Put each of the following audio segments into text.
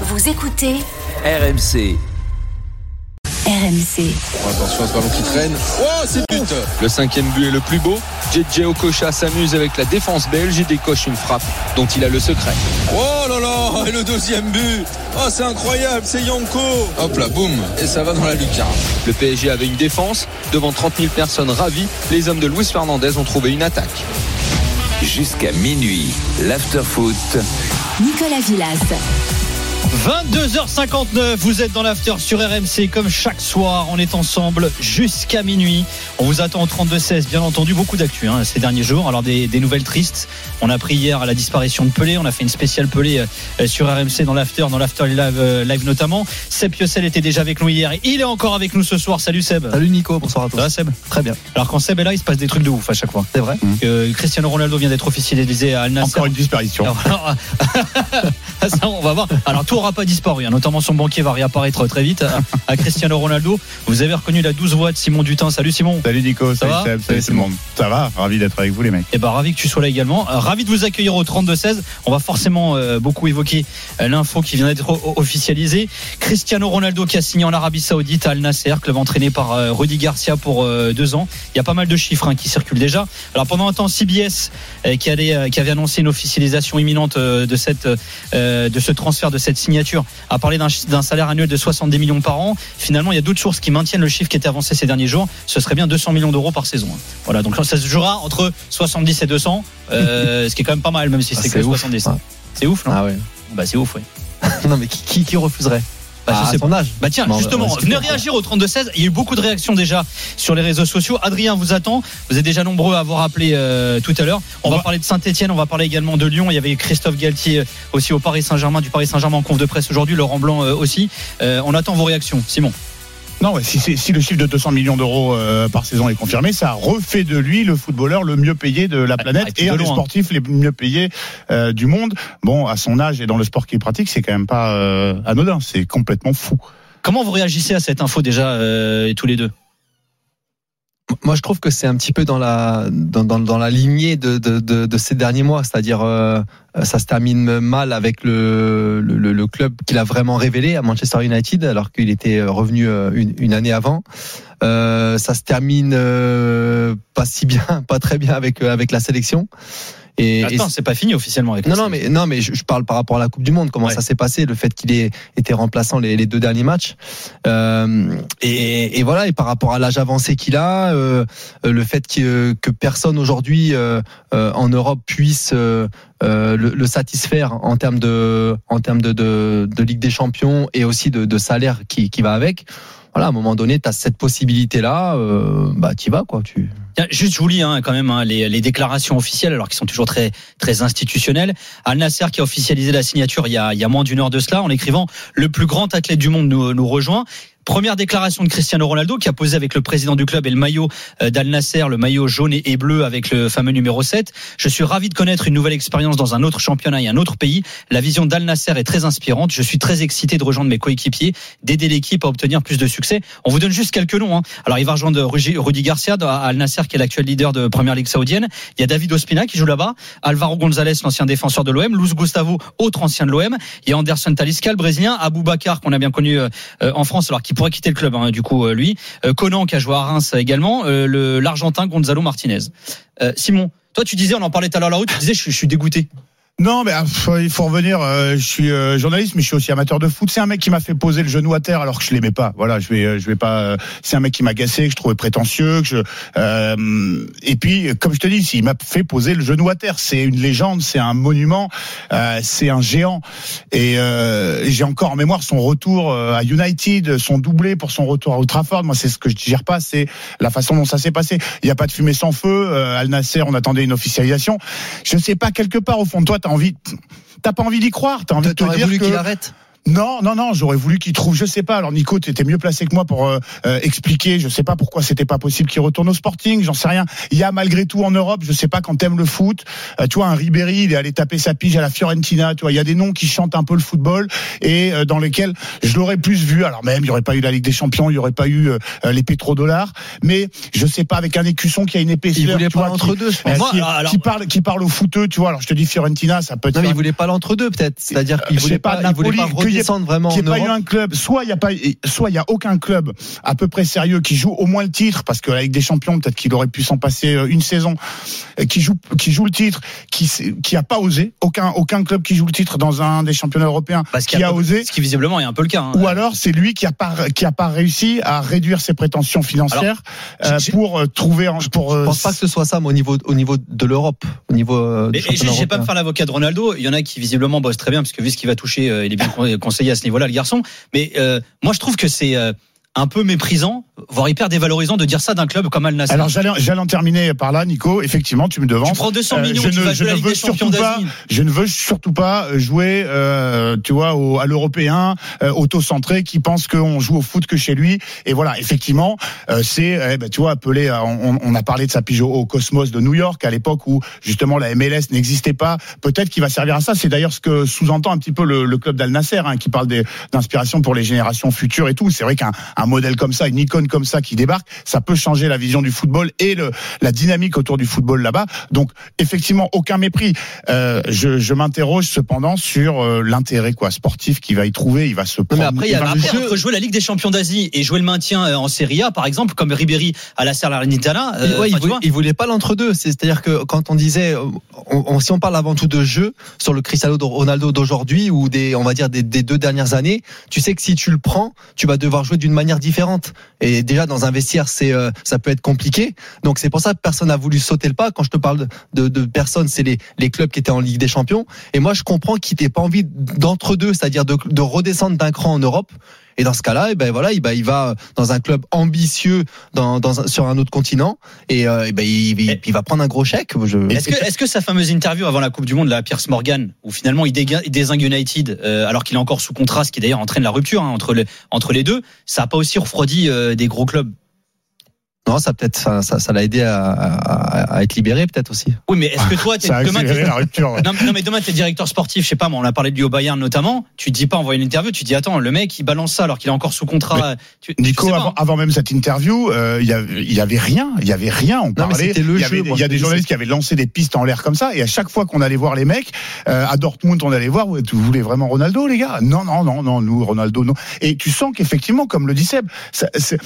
Vous écoutez RMC. RMC. Attention à ce ballon qui traîne. Oh, c'est but Le cinquième but est le plus beau. JJ Okocha s'amuse avec la défense belge et décoche une frappe dont il a le secret. Oh là là Et le deuxième but Oh, c'est incroyable, c'est Yanko Hop là, boum Et ça va dans la lucarne. Le PSG avait une défense. Devant 30 000 personnes ravies, les hommes de Luis Fernandez ont trouvé une attaque. Jusqu'à minuit, l'afterfoot. Nicolas Villas. 22h59, vous êtes dans l'after sur RMC comme chaque soir, on est ensemble jusqu'à minuit. On vous attend au 32-16, bien entendu, beaucoup d'actu hein, ces derniers jours. Alors des, des, nouvelles tristes, on a pris hier à la disparition de Pelé, on a fait une spéciale Pelé euh, sur RMC dans l'after, dans l'after live, euh, live notamment. Seb Piocel était déjà avec nous hier et il est encore avec nous ce soir. Salut Seb. Salut Nico, bonsoir à tous. Ça va Seb? Très bien. Alors quand Seb est là, il se passe des trucs de ouf à chaque fois. C'est vrai. Euh, Cristiano Ronaldo vient d'être officialisé à Al Nassr. Encore une disparition. Alors, ça, on va voir. Alors tout aura pas disparu, hein. notamment son banquier va réapparaître très vite à, à, Cristiano Ronaldo. Vous avez reconnu la douce voix de Simon Dutin. Salut Simon. Salut Nico, Ça salut va Seb, salut tout le monde. Ça va, ravi d'être avec vous les mecs. Et ben ravi que tu sois là également. Euh, ravi de vous accueillir au 32-16. On va forcément euh, beaucoup évoquer euh, l'info qui vient d'être officialisée. Cristiano Ronaldo qui a signé en Arabie Saoudite à Al Nasser, club entraîné par euh, Rudy Garcia pour deux ans. Il y a pas mal de chiffres hein, qui circulent déjà. Alors pendant un temps, CBS qui, allait, qui avait annoncé une officialisation imminente de cette de ce transfert de cette signature a parlé d'un salaire annuel de 70 millions par an. Finalement, il y a d'autres sources qui maintiennent le chiffre qui était avancé ces derniers jours. Ce serait bien 200 millions d'euros par saison. Voilà, donc ça se jouera entre 70 et 200, euh, ce qui est quand même pas mal, même si Ah, c'est c'est que ouf. 70. Ouais. C'est ouf, non? Ah ouais. Bah c'est ouf, oui. non mais qui, qui, qui refuserait? Bah, je Ah, à son âge. Bah tiens, Non, justement, ouais, venez réagir au 32-16. Il y a eu beaucoup de réactions déjà sur les réseaux sociaux. Adrien vous attend. Vous êtes déjà nombreux à avoir appelé euh, tout à l'heure. On va parler de Saint-Etienne, on va parler également de Lyon. Il y avait Christophe Galtier euh, aussi au Paris Saint-Germain, du Paris Saint-Germain en conf de presse aujourd'hui, Laurent Blanc euh, aussi. Euh, on attend vos réactions. Simon. Si, le chiffre de 200 millions d'euros euh, par saison est confirmé, ça refait de lui le footballeur le mieux payé de la Ah, planète et puis et un des sportifs les mieux payés euh, du monde. Bon, à son âge et dans le sport qu'il pratique, c'est quand même pas euh, anodin, c'est complètement fou. Comment vous réagissez à cette info déjà euh, tous les deux? Moi je trouve que c'est un petit peu dans la dans, dans, dans la lignée de, de, de, de ces derniers mois, c'est-à-dire euh, ça se termine mal avec le, le, le club qu'il a vraiment révélé à Manchester United alors qu'il était revenu euh, une, une année avant. Euh, ça se termine euh, pas si bien, pas très bien avec euh, avec la sélection. Et, Attends, c'est pas fini officiellement avec Non, non, mais non, mais je, je parle par rapport à la Coupe du Monde. Comment Ouais. ça s'est passé, le fait qu'il ait été remplaçant les, les deux derniers matchs, euh, et, et voilà. Et par rapport à l'âge avancé qu'il a, euh, le fait que, que personne aujourd'hui euh, euh, en Europe puisse euh, euh, le, le satisfaire en termes de, en termes de, de, de Ligue des Champions et aussi de, de salaire qui, qui va avec. Voilà, à un moment donné, tu as cette possibilité-là, euh, bah tu vas quoi. Tu... Juste, je vous lis hein, quand même hein, les, les déclarations officielles, alors qui sont toujours très très institutionnelles. Al Nasser qui a officialisé la signature il y a, il y a moins d'une heure de cela, en écrivant le plus grand athlète du monde nous, nous rejoint. Première déclaration de Cristiano Ronaldo qui a posé avec le président du club et le maillot euh, d'Al Nasser, le maillot jaune et bleu avec le fameux numéro 7. Je suis ravi de connaître une nouvelle expérience dans un autre championnat et un autre pays. La vision d'Al Nasser est très inspirante. Je suis très excité de rejoindre mes coéquipiers, d'aider l'équipe à obtenir plus de succès. On vous donne juste quelques noms. Hein. Alors il va rejoindre Rudy Garcia à Al Nasser qui est l'actuel leader de Première Ligue saoudienne. Il y a David Ospina qui joue là-bas, Alvaro González l'ancien défenseur de l'OM, Luz Gustavo autre ancien de l'OM. Il y a Anderson Talisca le brésilien, Abou Bakar qu'on a bien connu euh, en France alors pourrait quitter le club hein, du coup euh, lui, euh, Conan qui a joué à Reims également, euh, l'argentin Gonzalo Martinez. Simon, toi tu disais on en parlait tout à l'heure la route, tu disais je suis dégoûté. Non, mais ah, il faut revenir. euh, je suis euh, journaliste, mais je suis aussi amateur de foot. C'est un mec qui m'a fait poser le genou à terre alors que je l'aimais pas. Voilà, je vais, euh, je vais pas. c'est un mec qui m'a agacé, que je trouvais prétentieux. Que je, et puis, comme je te dis, il m'a fait poser le genou à terre. C'est une légende, c'est un monument, c'est un géant. Et j'ai encore en mémoire son retour à United, son doublé pour son retour à Old Trafford. Moi, c'est ce que je digère pas, c'est la façon dont ça s'est passé. Il n'y a pas de fumée sans feu. Al Nasser, on attendait une officialisation. Je sais pas quelque part au fond de toi, t'as envie, t'as pas envie d'y croire. T'as envie de te dire voulu arrête non, non, non, j'aurais voulu qu'il trouve, je sais pas. Alors Nico, tu étais mieux placé que moi pour euh, euh, expliquer. Je sais pas pourquoi c'était pas possible qu'il retourne au Sporting. J'en sais rien. Il y a malgré tout en Europe, je sais pas quand t'aimes le foot. euh, tu vois, un Ribéry, il est allé taper sa pige à la Fiorentina. Tu vois, il y a des noms qui chantent un peu le football et euh, dans lesquels je l'aurais plus vu. Alors même, il y aurait pas eu la Ligue des Champions, il y aurait pas eu euh, les pétrodollars. Mais je sais pas avec un écusson qui a une épaisseur. Il voulait tu pas l'entre-deux, je pense. Moi, qui, alors- qui parle, qui parle au footeux. Tu vois, alors je te dis Fiorentina, ça peut être. Non, mais il voulait pas l'entre-deux, peut-être. C'est-à-dire qu'il voulait sais pas, pas, il voulait Napoli, pas redescendre vraiment qu'il en n'y ait pas eu un club, soit il y a pas, soit il y a aucun club à peu près sérieux qui joue au moins le titre, parce qu'avec des champions, peut-être qu'il aurait pu s'en passer euh, une saison, euh, qui joue, qui joue le titre, qui, qui a pas osé, aucun, aucun club qui joue le titre dans un des championnats européens, Parce qui a peu- osé. Ce qui visiblement est un peu le cas. hein. Ou alors c'est lui qui a pas qui a pas réussi à réduire ses prétentions financières Alors, euh, j'ai- pour euh, trouver en- pour Je euh, pense pas que ce soit ça, mais au niveau, au niveau de l'Europe, au niveau euh, du Et, et vais pas me faire l'avocat de Ronaldo. Il y en a qui visiblement bossent très bien parce que vu ce qu'il va toucher, euh, il est bien con- conseillé à ce niveau-là, le garçon. Mais euh, moi, je trouve que c'est euh, un peu méprisant, voire hyper dévalorisant de dire ça d'un club comme Al Nassr. Alors j'allais en terminer par là, Nico. Effectivement, tu me devances. tu prends 200 Euh, millions, je tu ne- je ne veux surtout pas-. Je ne veux surtout pas jouer, euh, tu vois, au, à l'européen, euh, auto-centré, qui pense qu'on joue au foot que chez lui. Et voilà, effectivement, euh, c'est, eh ben, tu vois, appelé. à- On, on a parlé de sa pige au, Cosmos de New York à l'époque où justement la MLS n'existait pas. Peut-être qu'il va servir à ça. C'est d'ailleurs ce que sous-entend un petit peu le, le club d'Al Nasser, hein, qui parle d'inspiration pour les générations futures et tout. C'est vrai qu'un un modèle comme ça, une icône comme ça qui débarque, ça peut changer la vision du football et le, la dynamique autour du football là-bas. Donc effectivement, aucun mépris. Euh, je je m'interroge cependant sur euh, l'intérêt quoi sportif qu'il va y trouver. Il va se prendre. mais après, il y a va- le Après, jeu- entre jouer la Ligue des Champions d'Asie et jouer le maintien euh, en Serie A, par exemple, comme Ribéry à la Salernitana, Il- euh, ouais, il, voulait, il voulait pas l'entre-deux. C'est- C'est-à-dire que quand on disait, on- on- si on parle avant tout de jeu sur le Cristiano Ronaldo d'aujourd'hui ou des, on va dire des, des deux dernières années, tu sais que si tu le prends, tu vas devoir jouer d'une manière différente. Et déjà dans un vestiaire, c'est, euh, ça peut être compliqué. Donc c'est pour ça que personne n'a voulu sauter le pas. Quand je te parle de, de personnes, c'est les, les clubs qui étaient en Ligue des Champions. Et moi, je comprends qu'il n'ait pas envie d'entre-deux, c'est-à-dire de, de redescendre d'un cran en Europe. Et dans ce cas-là, eh ben voilà, il, va- il va dans un club ambitieux dans, dans sur un autre continent et, euh, eh ben il, il- il va prendre un gros chèque. Je... Est-ce que, est-ce que sa fameuse interview avant la Coupe du Monde, la Pierce Morgan, où finalement il, déga- il désingue United, euh, alors qu'il est encore sous contrat, ce qui d'ailleurs entraîne la rupture hein, entre, les, entre les deux, ça a pas aussi refroidi euh, des gros clubs? Non, ça peut-être ça, ça, ça l'a aidé à, à- à être libéré peut-être aussi. Oui, mais est-ce que toi, a demain, ouais. non, non, mais demain, t'es directeur sportif, je sais pas, moi, on a parlé de lui au Bayern notamment. Tu te dis pas, envoyer une interview, tu te dis, attends, le mec, il balance ça alors qu'il est encore sous contrat. Tu- tu Nico, sais avant, avant même cette interview, euh, il y, avait- il y avait rien, il y avait rien. On parlait. il y, avait, y a des journalistes qui avaient lancé des pistes en l'air comme ça, et à chaque fois qu'on allait voir les mecs, euh, à Dortmund, on allait voir, vous voulez vraiment Ronaldo, les gars? Non, non, non, non, nous, Ronaldo, non. Et tu sens qu'effectivement, comme le dit Seb, ça- c'est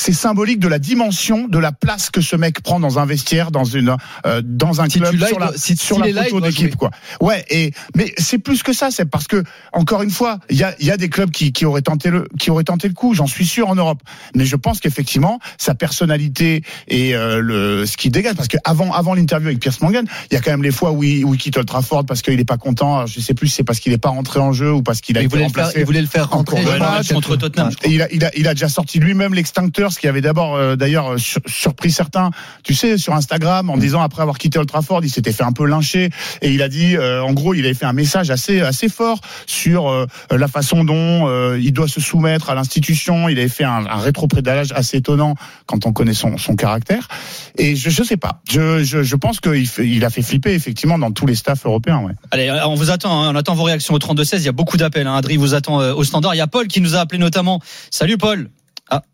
c'est symbolique de la dimension, de la place que ce mec prend dans un vestiaire, dans une, euh, dans un Si club, sur la, si- sur s'il la photo d'équipe, quoi. Ouais, et mais c'est plus que ça, c'est parce que encore une fois, il y a, y a des clubs qui, qui auraient tenté le, qui auraient tenté le coup, j'en suis sûr en Europe. Mais je pense qu'effectivement, sa personnalité et euh, le ce qu'il dégage, parce que avant, avant l'interview avec Pierce Morgan, il y a quand même les fois où il, où il quitte Old Trafford parce qu'il est pas content. Je sais plus si c'est parce qu'il est pas rentré en jeu ou parce qu'il a Il été voulait, le faire, il voulait le faire en rentrer. match, contre Tottenham. Et il a, il a, il a déjà sorti lui-même l'extincteur, ce qui avait d'abord, euh, d'ailleurs, euh, sur- surpris certains. Tu sais, sur Instagram, en disant après avoir quitté Old Trafford, il s'était fait un peu lyncher et il a dit, euh, en gros, il avait fait un message assez, assez fort sur la façon dont il doit se soumettre à l'institution. Il avait fait un, un rétropédalage assez étonnant quand on connaît son, son caractère. Et je, je sais pas. Je, je, pense qu'il il a fait flipper effectivement dans tous les staffs européens. Allez, on vous attend, hein, on attend vos réactions au 32-16. Il y a beaucoup d'appels. Hein. Adri vous attend au standard. Il y a Paul qui nous a appelé notamment. Salut Paul.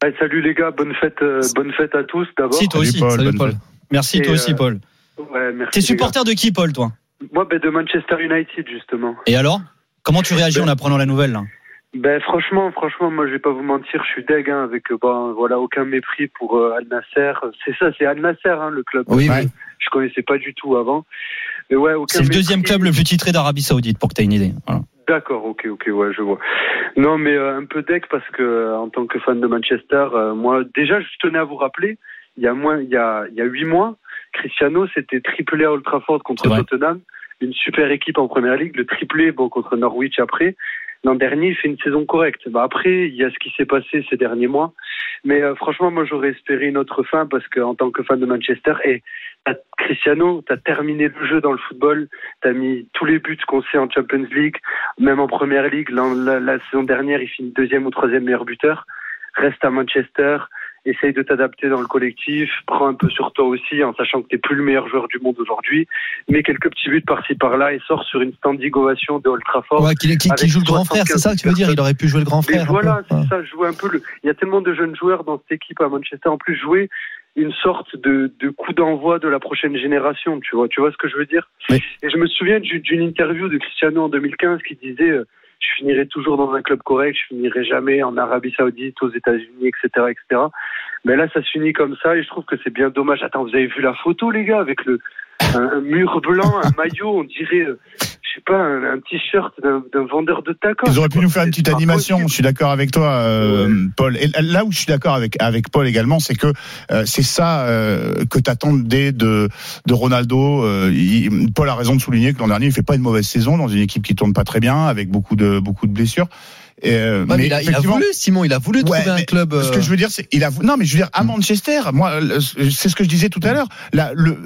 Ouais, salut les gars, bonne fête, euh, bonne fête à tous d'abord. Si, toi Salut, aussi. Paul, Salut, Paul. fête. Merci, Et, toi aussi, euh, Paul. Ouais. T'es supporter de qui, Paul, toi? Moi, ben, de Manchester United justement. Et alors? Comment tu réagis en apprenant la nouvelle là? Ben franchement, franchement, moi je vais pas vous mentir, je suis deg hein, avec euh, ben, voilà aucun mépris pour euh, Al Nasser. C'est ça, c'est Al Nasser hein, le club. Oui, Ouais. oui. Je connaissais pas du tout avant. Mais ouais, aucun C'est le deuxième club le plus titré d'Arabie Saoudite, pour que tu aies une idée. Voilà. D'accord, ok, ok, ouais, je vois. Non, mais euh, un peu deck parce que euh, en tant que fan de Manchester, euh, moi déjà je tenais à vous rappeler, il y a moins, il y a, il y a huit mois, Cristiano s'était triplé à Old Trafford contre. Tottenham, une super équipe en première ligue, le triplé bon contre Norwich après. L'an dernier, il fait une saison correcte. Bah après, il y a ce qui s'est passé ces derniers mois. Mais euh, franchement, moi, j'aurais espéré une autre fin parce que en tant que fan de Manchester, et t'as- Cristiano, t'as terminé le jeu dans le football, t'as mis tous les buts qu'on sait en Champions League, même en Première Ligue. La, la- la saison dernière, il finit deuxième ou troisième meilleur buteur. Reste à Manchester, essaye de t'adapter dans le collectif, prends un peu sur toi aussi, en sachant que t'es plus le meilleur joueur du monde aujourd'hui. Mets quelques petits buts par-ci par-là et sors sur une standing ovation de Old Trafford. Ouais, qui, qui- qui joue le grand frère, c'est ça que tu veux dire? Il aurait pu jouer le grand frère. voilà, c'est ça, jouer un peu le. Il y a tellement de jeunes joueurs dans cette équipe à Manchester. En plus, jouer une sorte de, de coup d'envoi de la prochaine génération, tu vois. Tu vois ce que je veux dire Oui. Et je me souviens d'une interview de Cristiano en 2015 qui disait euh, je finirai toujours dans un club correct, je finirai jamais en Arabie Saoudite, aux États-Unis, etc., etc. Mais là, ça se finit comme ça et je trouve que c'est bien dommage. Attends, vous avez vu la photo, les gars, avec le un, un mur blanc, un maillot, on dirait, euh, sais pas, un, un t-shirt d'un d'un vendeur de tacos. Ils auraient pu nous faire une petite animation. Je suis d'accord avec toi, euh, Paul. Et là où je suis d'accord avec avec Paul également, c'est que euh, c'est ça euh, que t'attendais de de Ronaldo. Euh, il- Paul a raison de souligner que l'an dernier, il fait pas une mauvaise saison dans une équipe qui tourne pas très bien, avec beaucoup de beaucoup de blessures. Et, euh, Ouais, mais il, a, il a voulu, Simon, il a voulu Ouais, trouver un club. Ce euh, que je veux dire, c'est il a non, mais je veux dire à Manchester, moi, c'est ce que je disais tout à l'heure. Là, le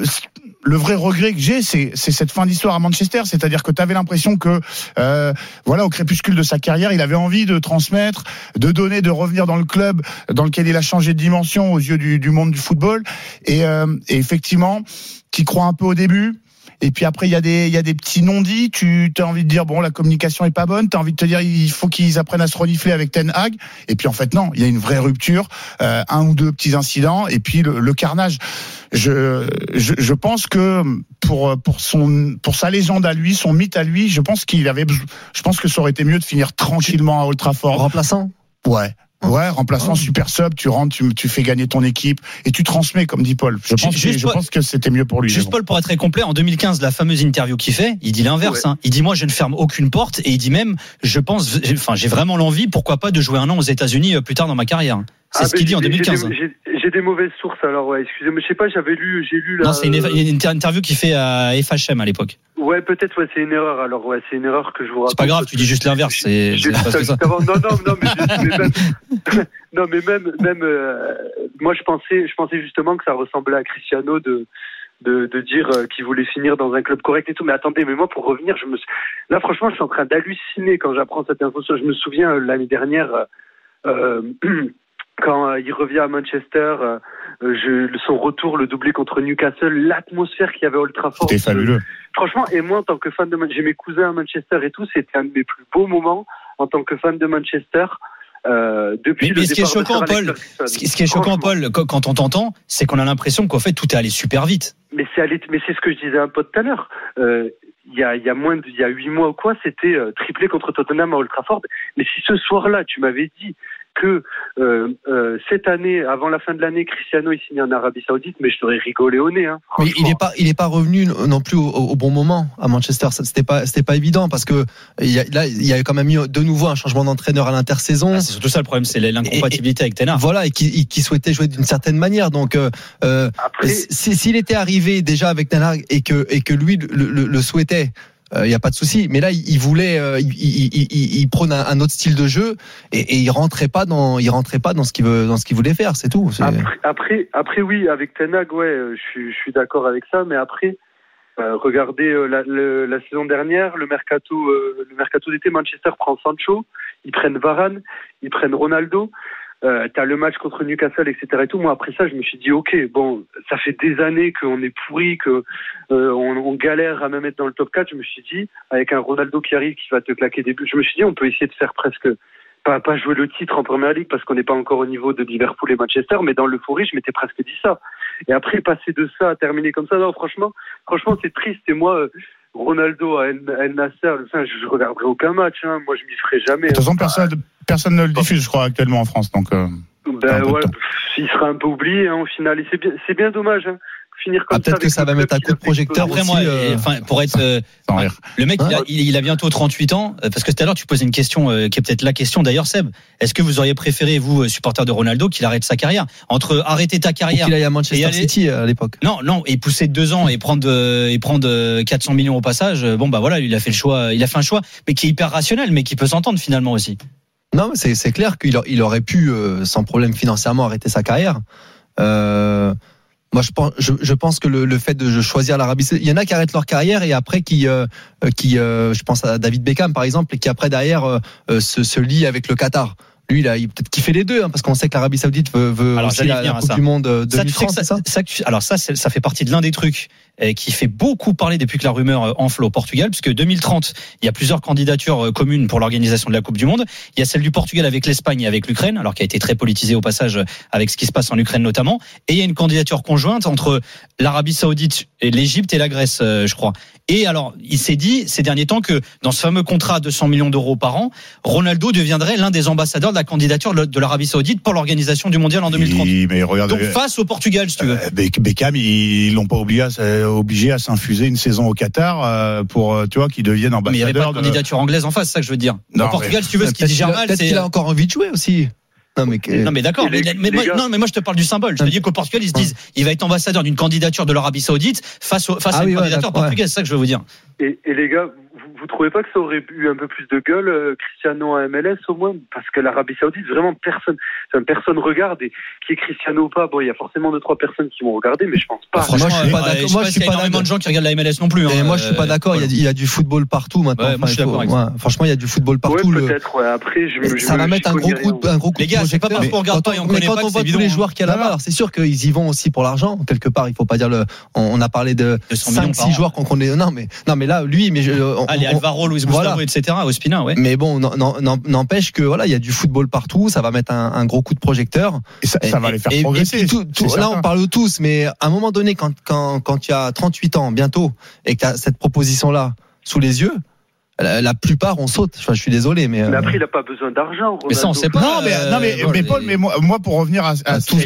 le vrai regret que j'ai, c'est cette fin d'histoire à Manchester, c'est-à-dire que tu avais l'impression que euh, voilà, au crépuscule de sa carrière, il avait envie de transmettre, de donner, de revenir dans le club dans lequel il a changé de dimension aux yeux du, du monde du football. Et, euh, et effectivement, qui croit un peu au début. Et puis après, il y a des, il y a des petits non-dits. Tu as envie de dire, bon, la communication est pas bonne. Tu as envie de te dire, il faut qu'ils apprennent à se renifler avec Ten Hag. Et puis en fait, non, il y a une vraie rupture, euh, un ou deux petits incidents, et puis le, le carnage. Je, je, je pense que pour, pour, son, pour sa légende à lui, son mythe à lui, je pense qu'il avait, je pense que ça aurait été mieux de finir tranquillement à Old Trafford. remplaçant? Ouais. Ouais, remplaçant super sub, tu rentres, tu, tu fais gagner ton équipe et tu transmets, comme dit Paul. Je pense, Juste que, je Paul- pense que c'était mieux pour lui. Juste bon. Paul pour être très complet, en 2015, la fameuse interview qu'il fait, il dit l'inverse. Ouais. hein. Il dit moi je ne ferme aucune porte et il dit même je pense, j'ai- enfin j'ai vraiment l'envie, pourquoi pas de jouer un an aux États-Unis euh, plus tard dans ma carrière. C'est Ah, ce qu'il dit en j'ai- j'ai 2015. des- J'ai j'ai des mauvaises sources alors, ouais, excusez-moi, je sais pas, j'avais lu, j'ai lu la. Non, c'est une, une inter- interview qu'il fait à FHM à l'époque. Ouais, peut-être, ouais, c'est une erreur alors, ouais, c'est une erreur que je vous raconte. C'est pas grave, tu dis juste l'inverse. C'est. Non, non, non, mais, même, non, mais même, même, euh, moi, je pensais, je pensais justement que ça ressemblait à Cristiano de, de, de dire euh, qu'il voulait finir dans un club correct et tout. Mais attendez, mais moi, pour revenir, je me, là, franchement, je suis en train d'halluciner quand j'apprends cette info. Je me souviens euh, l'année dernière, euh, quand euh, il revient à Manchester, euh, je, son retour, le doublé contre Newcastle, l'atmosphère qu'il y avait à Old Trafford. C'était fabuleux. Franchement, et moi, en tant que fan de Man- j'ai mes cousins à Manchester et tout, c'était un de mes plus beaux moments en tant que fan de Manchester. Euh, depuis Mais- le mais ce qui choquant, Paul. Ce qui, ce qui est choquant. Paul, quand on t'entend, c'est qu'on a l'impression qu'en fait tout est allé super vite. Mais c'est allé- mais c'est ce que je disais à un pote tout à l'heure. Euh, Il y a, il y a moins de, il y a huit mois ou quoi, c'était euh, triplé contre Tottenham à Old Trafford. Mais si ce soir-là, tu m'avais dit que euh, euh, cette année, avant la fin de l'année, Cristiano il signe en Arabie Saoudite, mais je t'aurais rigolé au nez. Hein, Mais il n'est pas, il est pas revenu non plus au, au bon moment à Manchester. C'était pas, c'était pas évident parce que il y a, là, il y a quand même eu de nouveau un changement d'entraîneur à l'intersaison. Ah, c'est surtout ça le problème, c'est l'incompatibilité avec Tenard. Voilà, et qui, qui souhaitait jouer d'une certaine manière. Donc, euh, s'il était arrivé déjà avec Ten Hag et que, et que lui le, le- le souhaitait, il n'y a pas de souci. Mais là, il, voulait, euh, il, prône un, autre style de jeu et, et il rentrait pas dans, il rentrait pas dans ce qu'il veut, dans ce qu'il voulait faire. C'est tout. Après, après, oui, avec Ten Hag, ouais, euh, je suis, d'accord avec ça, mais après, euh, regardez euh, la, saison dernière, le mercato, euh, le mercato d'été, Manchester prend Sancho, ils prennent Varane, ils prennent Ronaldo. Euh, T'as le match contre Newcastle, etc. Et tout. Moi, après ça, je me suis dit, ok, bon, ça fait des années qu'on est pourri, que euh, on, on galère à même être dans le top 4. Je me suis dit, avec un Ronaldo qui arrive, qui va te claquer des buts, je me suis dit, on peut essayer de faire presque pas, pas jouer le titre en première ligue parce qu'on n'est pas encore au niveau de Liverpool et Manchester, mais dans l'euphorie, je m'étais presque dit ça. Et après, passer de ça à terminer comme ça, non, franchement, franchement, c'est triste. Et moi, euh, Ronaldo à El, Nasser, enfin, je, regarderai aucun match. Hein. Moi, je m'y ferai jamais. De toute façon, hein. personne, personne ne le diffuse, je crois, actuellement en France. Donc, euh, Ben ouais, il sera un peu oublié hein, au final. Et c'est bien, c'est bien dommage. Hein. Finir comme Ah, peut-être que ça va mettre un coup de projecteur exploser. Après moi, aussi, euh, enfin, pour être euh, le mec, il, a, il, bientôt 38 ans. Parce que tout à l'heure, tu posais une question euh, qui est peut-être la question d'ailleurs, Seb. Est-ce que vous auriez préféré, vous, supporter de Ronaldo, qu'il arrête sa carrière? Entre arrêter ta carrière qu'il aille à Et Manchester aller- City à l'époque. Non, non, et pousser deux ans et prendre euh, et prendre euh, 400 millions au passage. Bon bah voilà, il a fait le choix, il a fait un choix, mais qui est hyper rationnel, mais qui peut s'entendre finalement aussi. Non, mais c'est clair qu'il il aurait pu, euh, sans problème financièrement, arrêter sa carrière. Euh, moi, je pense, je, je pense que le, le fait de choisir l'Arabie Saoudite, il y en a qui arrêtent leur carrière et après qui, euh, qui, je pense à David Beckham par exemple, et qui après derrière se, se lie avec le Qatar. Lui, il a il peut-être kiffé les deux, hein, parce qu'on sait que l'Arabie Saoudite veut, veut Alors, aussi la, la Coupe ça. du Monde de Ça, tu sais 2030, ça, alors ça, ça fait partie de l'un des trucs qui fait beaucoup parler depuis que la rumeur euh, enfle au Portugal, puisque 2030, il y a plusieurs candidatures euh, communes pour l'organisation de la Coupe du Monde. Il y a celle du Portugal avec l'Espagne et avec l'Ukraine, alors qui a été très politisée au passage euh, avec ce qui se passe en Ukraine notamment. Et il y a une candidature conjointe entre l'Arabie Saoudite et l'Égypte et la Grèce, euh, je crois. Et alors, il s'est dit ces derniers temps que dans ce fameux contrat à 200 millions d'euros par an, Ronaldo deviendrait l'un des ambassadeurs de la candidature de l'Arabie Saoudite pour l'organisation du mondial en 2030. Il- mais regarde, Donc face au Portugal, si tu veux. euh, Beck- Beckham, ils l'ont pas obligé à, obligé à s'infuser une saison au Qatar euh, pour, euh, tu vois, qu'il devienne Mais il n'y avait pas ambassadeur de de. candidature anglaise en face, c'est ça que je veux dire. Non, au Portugal, mais- si tu veux, ce qui Peut-être digère qu'il a- mal, peut-être c'est. qu'il a encore envie de jouer aussi. Non mais, que- Non mais d'accord, mais, mais mais moi je te parle du symbole. Je te dis qu'au Portugal ils se disent il va être ambassadeur d'une candidature de l'Arabie Saoudite face, au, face Ah à une oui, candidature portugaise, c'est ça que je veux vous dire. Et, et les gars, vous, vous trouvez pas que ça aurait eu un peu plus de gueule, euh, Cristiano à MLS au moins? Parce que l'Arabie Saoudite, vraiment personne, enfin, personne regarde. Et qui est Cristiano ou pas, bon, il y a forcément deux trois personnes qui vont regarder, mais je pense pas. Franchement, moi, je suis pas euh, d'accord. sais Moi, je suis y a pas énormément d'accord. de gens qui regardent la MLS non plus. Et hein, moi, je suis pas euh, d'accord. Il y a- y, du football partout maintenant. Ouais, moi, je suis il faut- d'accord avec ouais, franchement, il y a du football partout. Le- peut-être. Ouais. Après, je, me- je ça me- va mettre un gros coup, de- un gros coup Les de gars, c'est pas projecteur. parce qu'on regarde Quand pas et on mais connaît quand pas on que voit tous les évident. joueurs qu'il y a là-bas, c'est sûr qu'ils y vont aussi pour l'argent quelque part. Il faut pas dire le. On, a parlé de 200 millions 5 par 6 an. joueurs qu'on connaît. Non mais non mais là lui mais je, on- Allez, on- Alvaro, Luis voilà. Gustavo, etc. Ospina, ouais. mais bon, n'empêche que voilà, il y a du football partout, ça va mettre un, un gros coup de projecteur. Et ça, ça va les faire Et- progresser. tout- là, certain. on parle de tous, mais à un moment donné, quand quand quand tu as 38 ans bientôt et que tu as cette proposition là sous les yeux, la, la plupart on saute. Enfin, je suis désolé, mais, Mais euh, après, il a pas besoin d'argent. Mais ça, on Ronaldo. sait pas. Non, mais, Euh, non, mais, voilà, mais Paul, les- mais moi, moi, pour revenir à, à ce tous,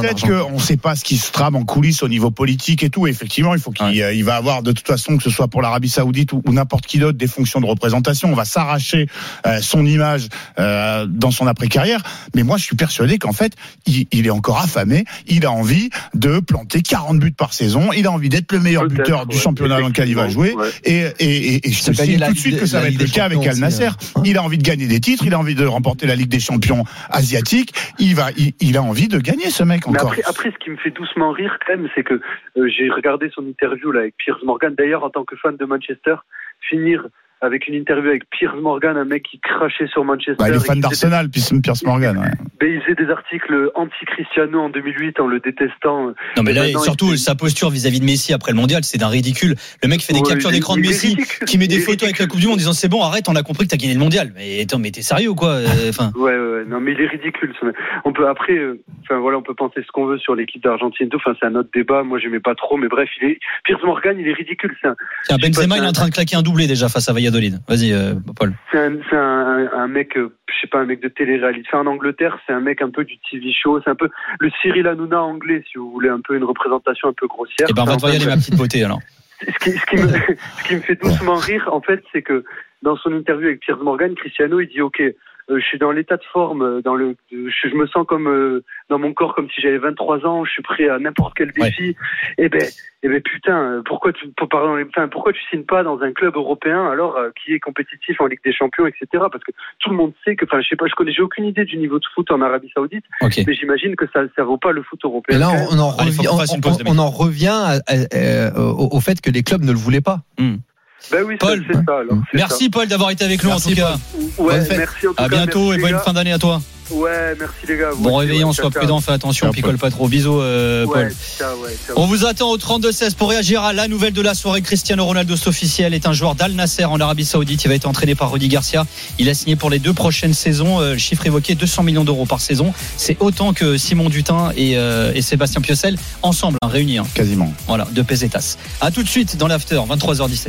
Peut-être qu'on ne sait pas ce qui se trame en coulisses au niveau politique et tout. Effectivement, il faut qu'il euh, il va avoir de toute façon, que ce soit pour l'Arabie Saoudite ou, ou n'importe qui d'autre, des fonctions de représentation. On va s'arracher euh, son image euh, dans son après-carrière. Mais moi, je suis persuadé qu'en fait, il, il est encore affamé. Il a envie de planter 40 buts par saison. Il a envie d'être le meilleur buteur du championnat dans lequel il va jouer. ouais. Et, et, et, et je Gagner la tout de suite que ça va être le cas avec Al Nasser. hein. Il a envie de gagner des titres. Il a envie de remporter la Ligue des champions asiatique. Il va, il, il a envie de gagner ce mec Mais encore. après, après, ce qui me fait doucement rire quand même, c'est que euh, j'ai regardé son interview là avec Piers Morgan. D'ailleurs, en tant que fan de Manchester, finir avec une interview avec Piers Morgan, un mec qui crachait sur Manchester. Bah, il est fan d'Arsenal, puis Pierce Morgan. ouais. des- Il faisait des articles anti-Cristiano en 2008 en le détestant. Non mais là, surtout il- sa posture vis-à-vis de Messi après le mondial, c'est d'un ridicule. Le mec fait des Ouais, captures d'écran de Messi, qui met des photos avec la. Coupe du Monde en disant c'est bon, arrête, on a compris que t'as gagné le mondial. Mais attends, mais t'es sérieux quoi euh, Enfin, Ouais, ouais, ouais. non, mais il est ridicule. On peut après, euh, enfin voilà, on peut penser ce qu'on veut sur l'équipe d'Argentine, et tout. Enfin, c'est un autre débat. Moi, j'aimais pas trop, mais bref, il est. Piers Morgan, il est ridicule. C'est un, Benzema, il est en train de claquer un doublé déjà face à Valladolid. Vas-y, euh, Paul. c'est un, c'est un, un mec, euh, je sais pas, un mec de télé-réalité. Enfin, en Angleterre, c'est un mec un peu du TV show. C'est un peu le Cyril Hanouna anglais, si vous voulez, un peu une représentation un peu grossière. Eh ben, on va te voyer ma petite beauté alors. ce qui, ce qui me, ce qui me fait doucement rire, en fait, c'est que dans son interview avec Piers Morgan, Cristiano, il dit OK, je suis dans l'état de forme, euh, dans le, je, je me sens comme euh, dans mon corps comme si j'avais 23 ans, je suis prêt à n'importe quel défi. Et ben, et ben putain, euh, pourquoi tu, pardon, enfin, pourquoi tu signes pas dans un club européen alors euh, qui est compétitif en Ligue des Champions, etc. Parce que tout le monde sait que, enfin, je sais pas, je connais, j'ai aucune idée du niveau de foot en Arabie Saoudite, mais j'imagine que ça, ça vaut pas le foot européen. Et là, on, on en Allez, revient, on- on en à- à- au, au fait que les clubs ne le voulaient pas. Ben oui, Paul, c'est ça. Alors, Merci Paul d'avoir été avec nous Merci, en tout cas. Ouais, Bonne fête. merci en tout À cas. bientôt merci, et bonne fin d'année à toi. Ouais, merci les gars. Vous Bon réveillon, sois prudent, fais attention, Ciao, picole pas trop. Bisous, euh, Paul. Ouais, ciao, ouais, ciao. On vous attend au 32-16 pour réagir à la nouvelle de la soirée. Cristiano Ronaldo, c'est officiel, est un joueur d'Al Nasser en Arabie Saoudite. Il va être entraîné par Rudy Garcia. Il a signé pour les deux prochaines saisons. Euh, Le chiffre évoqué, 200 millions d'euros par saison. C'est autant que Simon Dutin et, euh, et Sébastien Piocel ensemble, hein, réunis. hein. Quasiment. Voilà, de pesetas. À tout de suite dans l'after, 23h17.